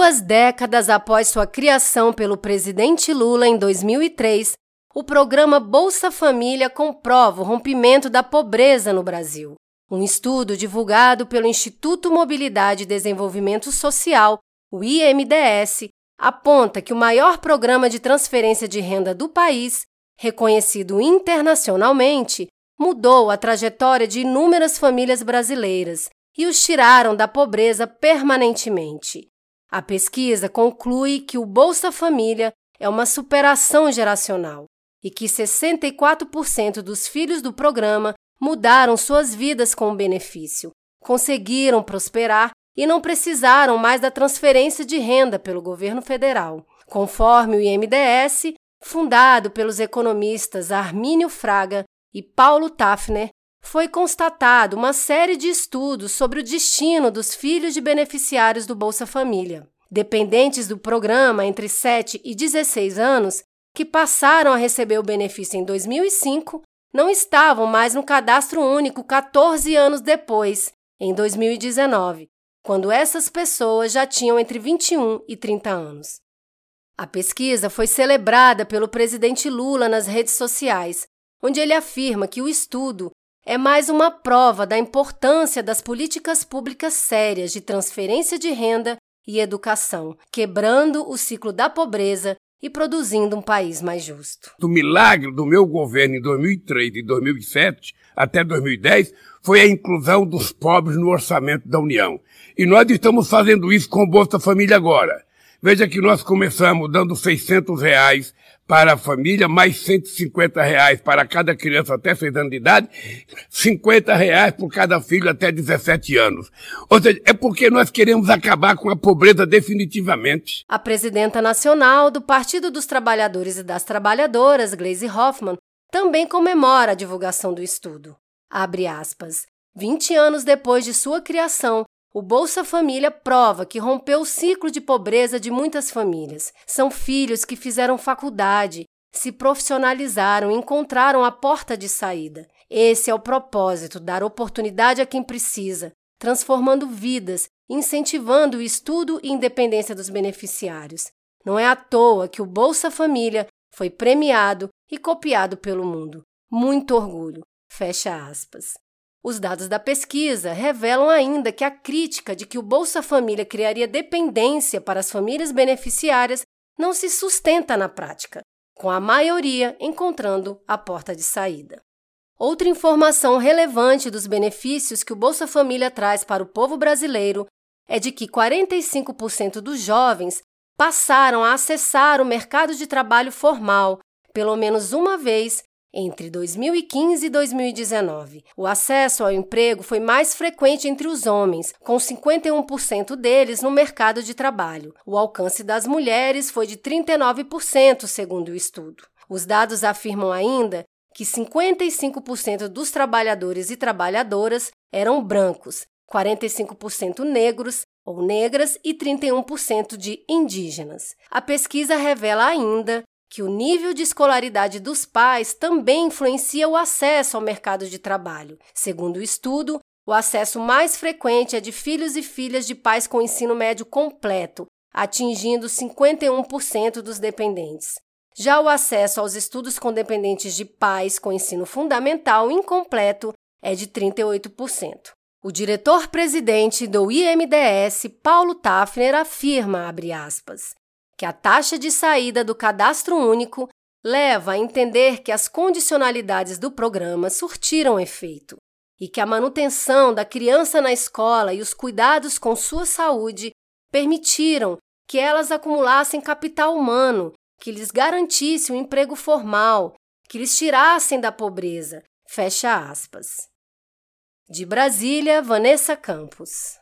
Duas décadas após sua criação pelo presidente Lula em 2003, o programa Bolsa Família comprova o rompimento da pobreza no Brasil. Um estudo divulgado pelo Instituto Mobilidade e Desenvolvimento Social, o IMDS, aponta que o maior programa de transferência de renda do país, reconhecido internacionalmente, mudou a trajetória de inúmeras famílias brasileiras e os tiraram da pobreza permanentemente. A pesquisa conclui que o Bolsa Família é uma superação geracional e que 64% dos filhos do programa mudaram suas vidas com o benefício, conseguiram prosperar e não precisaram mais da transferência de renda pelo governo federal. Conforme o IMDS, fundado pelos economistas Armínio Fraga e Paulo Tafner, foi constatado uma série de estudos sobre o destino dos filhos de beneficiários do Bolsa Família. Dependentes do programa entre 7 e 16 anos, que passaram a receber o benefício em 2005, não estavam mais no cadastro único 14 anos depois, em 2019, quando essas pessoas já tinham entre 21 e 30 anos. A pesquisa foi celebrada pelo presidente Lula nas redes sociais, onde ele afirma que o estudo é mais uma prova da importância das políticas públicas sérias de transferência de renda e educação, quebrando o ciclo da pobreza e produzindo um país mais justo. O milagre do meu governo em 2003 e 2007 até 2010 foi a inclusão dos pobres no orçamento da União. E nós estamos fazendo isso com o Bolsa Família agora. Veja que nós começamos dando 600 reais para a família, mais 150 reais para cada criança até 6 anos de idade, 50 reais por cada filho até 17 anos. Ou seja, é porque nós queremos acabar com a pobreza definitivamente. A presidenta nacional do Partido dos Trabalhadores e das Trabalhadoras, Gleisi Hoffmann, também comemora a divulgação do estudo. Abre aspas. 20 anos depois de sua criação, o Bolsa Família prova que rompeu o ciclo de pobreza de muitas famílias. São filhos que fizeram faculdade, se profissionalizaram encontraram a porta de saída. Esse é o propósito: dar oportunidade a quem precisa, transformando vidas, incentivando o estudo e independência dos beneficiários. Não é à toa que o Bolsa Família foi premiado e copiado pelo mundo. Muito orgulho. Fecha aspas. Os dados da pesquisa revelam ainda que a crítica de que o Bolsa Família criaria dependência para as famílias beneficiárias não se sustenta na prática, com a maioria encontrando a porta de saída. Outra informação relevante dos benefícios que o Bolsa Família traz para o povo brasileiro é de que 45% dos jovens passaram a acessar o mercado de trabalho formal pelo menos uma vez entre 2015 e 2019, o acesso ao emprego foi mais frequente entre os homens, com 51% deles no mercado de trabalho. O alcance das mulheres foi de 39%, segundo o estudo. Os dados afirmam ainda que 55% dos trabalhadores e trabalhadoras eram brancos, 45% negros ou negras e 31% de indígenas. A pesquisa revela ainda que o nível de escolaridade dos pais também influencia o acesso ao mercado de trabalho. Segundo o estudo, o acesso mais frequente é de filhos e filhas de pais com ensino médio completo, atingindo 51% dos dependentes. Já o acesso aos estudos com dependentes de pais com ensino fundamental incompleto é de 38%. O diretor-presidente do IMDS, Paulo Tafner, afirma, aspas, que a taxa de saída do cadastro único leva a entender que as condicionalidades do programa surtiram efeito e que a manutenção da criança na escola e os cuidados com sua saúde permitiram que elas acumulassem capital humano que lhes garantisse um emprego formal, que lhes tirassem da pobreza. Fecha aspas. De Brasília, Vanessa Campos.